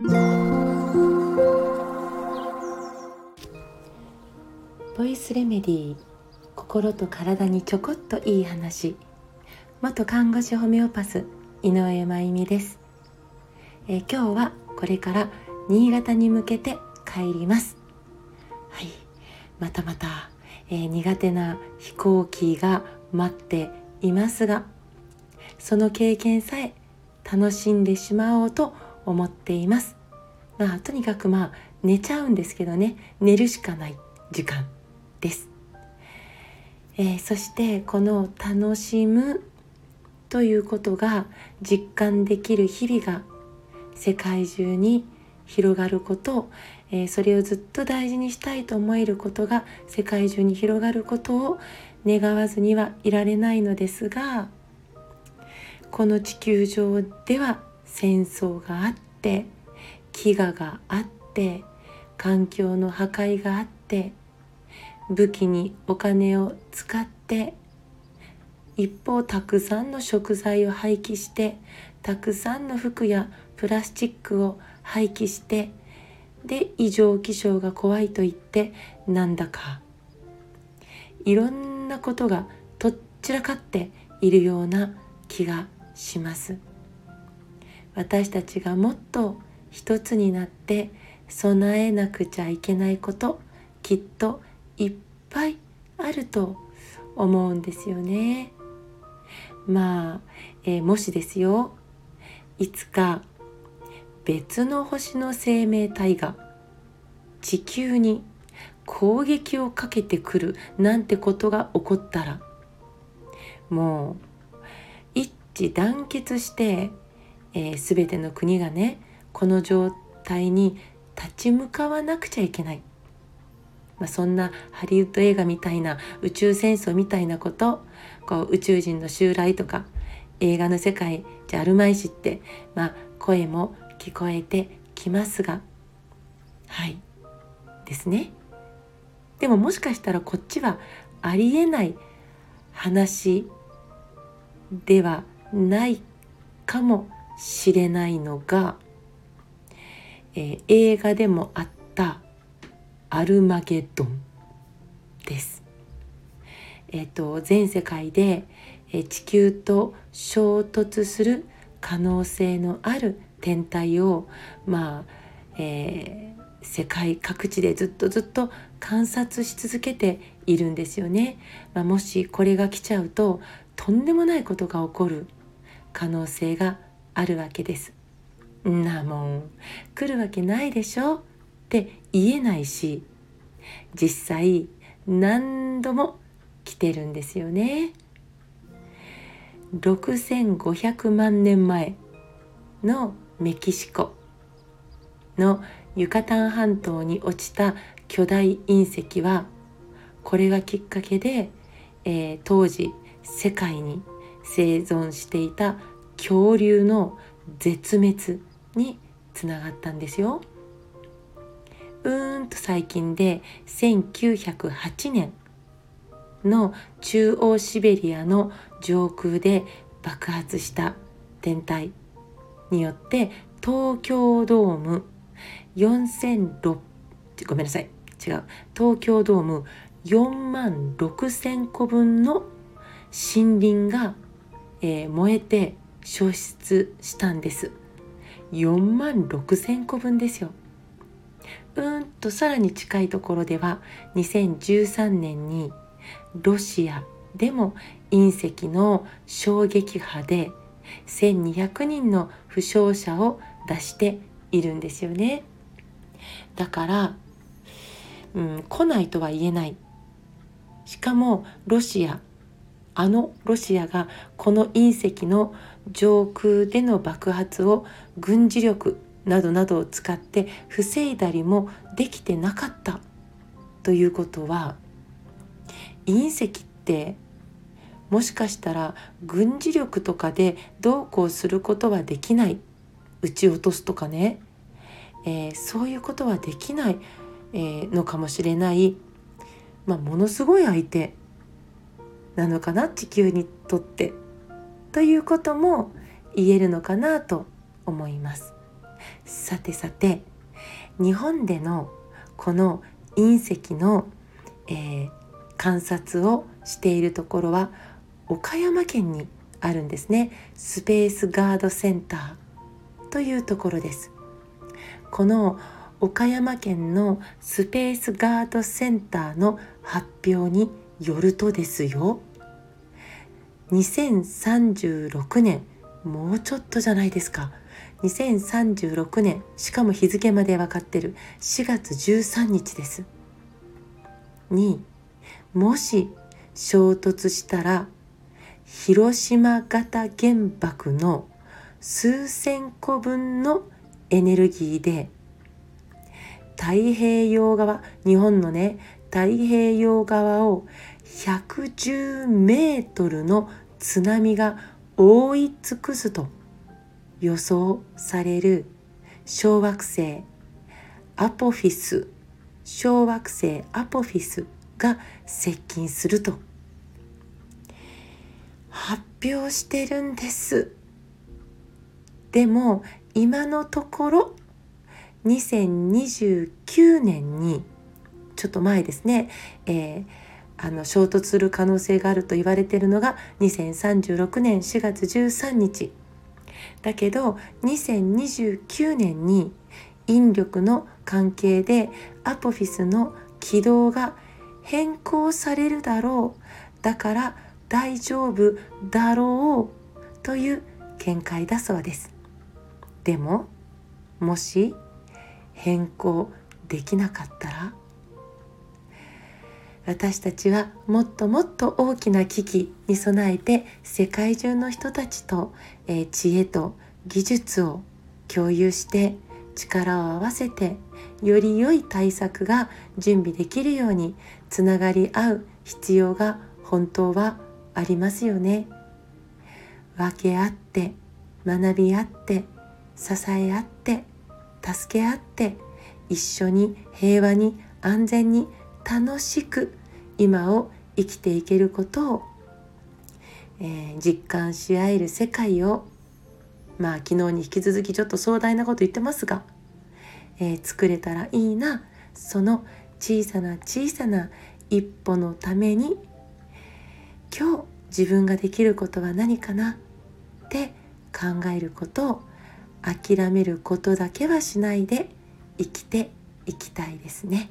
ボイスレメディー心と体にちょこっといい話。元看護師ホメオパス井上真由美です、え、今日はこれから新潟に向けて帰ります。はい。またまた、えー、苦手な飛行機が待っていますがその経験さえ楽しんでしまおうと思思っています。まあとにかくまあ寝ちゃうんですけどね。寝るしかない時間です、えー、そしてこの楽しむということが実感できる日々が世界中に広がること、えー、それをずっと大事にしたいと思えることが世界中に広がることを願わずにはいられないのですがこの地球上では戦争があって飢餓があって環境の破壊があって武器にお金を使って一方たくさんの食材を廃棄してたくさんの服やプラスチックを廃棄してで異常気象が怖いと言ってなんだか。いろんなことがとっちらかっているような気がします。私たちがもっと一つになって備えなくちゃいけないこときっといっぱいあると思うんですよね。まあ、えー、もしですよ。いつか別の星の生命体が地球に攻撃をかけてくるなんてことが起こったらもう一致団結して、えー、全ての国がねこの状態に立ち向かわなくちゃいけない、まあ、そんなハリウッド映画みたいな宇宙戦争みたいなことこう宇宙人の襲来とか映画の世界じゃあるまいしって、まあ、声も聞こえてきますがはい。ですね。でももしかしたらこっちはありえない話ではないかも。しれないのが、えー、映画でもあった「アルマゲドン」です。えっ、ー、と全世界で、えー、地球と衝突する可能性のある天体をまあ、えー、世界各地でずっとずっと観察し続けているんですよね。まあ、もしこれが来ちゃうととんでもないことが起こる可能性があるわけです。なもん来るわけないでしょ？って言えないし実際何度も来てるんですよね。6500万年前のメキシコのユカタン半島に落ちた巨大隕石はこれがきっかけで、えー、当時世界に生存していた恐竜の絶滅につながったんですよ。うーんと最近で1908年の中央シベリアの上空で爆発した天体によって東京ドーム4600ごめんなさい違う東京ドーム4万6,000個分の森林がえー、燃えて消失したんです。4万6,000個分ですよ。うんとさらに近いところでは2013年にロシアでも隕石の衝撃波で1200人の負傷者を出しているんですよね。だから、うん、来ないとは言えない。しかもロシアあのロシアがこの隕石の上空での爆発を軍事力などなどを使って防いだりもできてなかったということは隕石ってもしかしたら軍事力とかでどうこうすることはできない。撃ち落とすとかね、えー、そういうことはできない、えー、のかもしれない、まあ、ものすごい相手。なのかな地球にとってということも言えるのかなと思います。さてさて日本でのこの隕石の、えー、観察をしているところは岡山県にあるんですね。スペースガードセンターというところです。この岡山県のスペースガードセンターの発表によるとですよ。2036年もうちょっとじゃないですか。2036年しかも日付まで分かってる。4月13日です。にもし衝突したら広島型原爆の数千個分のエネルギーで太平洋側日本のね太平洋側を110メートルの津波が覆い尽くすと予想される小惑星アポフィス小惑星アポフィスが接近すると。発表してるんです。でも今のところ2029年にちょっと前ですね、えー、あの衝突する可能性があると言われているのが2036年4月13日。だけど2029年に引力の関係でアポフィスの軌道が変更されるだろう。だから大丈夫だろうという見解だそうです。でももし変更できなかったら私たちはもっともっと大きな危機に備えて世界中の人たちと、え、知恵と技術を共有して力を合わせてより良い対策が準備できるようにつながり合う必要が本当はありますよね。分け合って学び合って支え合って助け合って一緒に平和に安全に楽しく今を生きていけることを、えー、実感し合える世界をまあ昨日に引き続きちょっと壮大なこと言ってますが、えー、作れたらいいなその小さな小さな一歩のために今日自分ができることは何かな？って考えることを諦めることだけはしないで生きていきたいですね。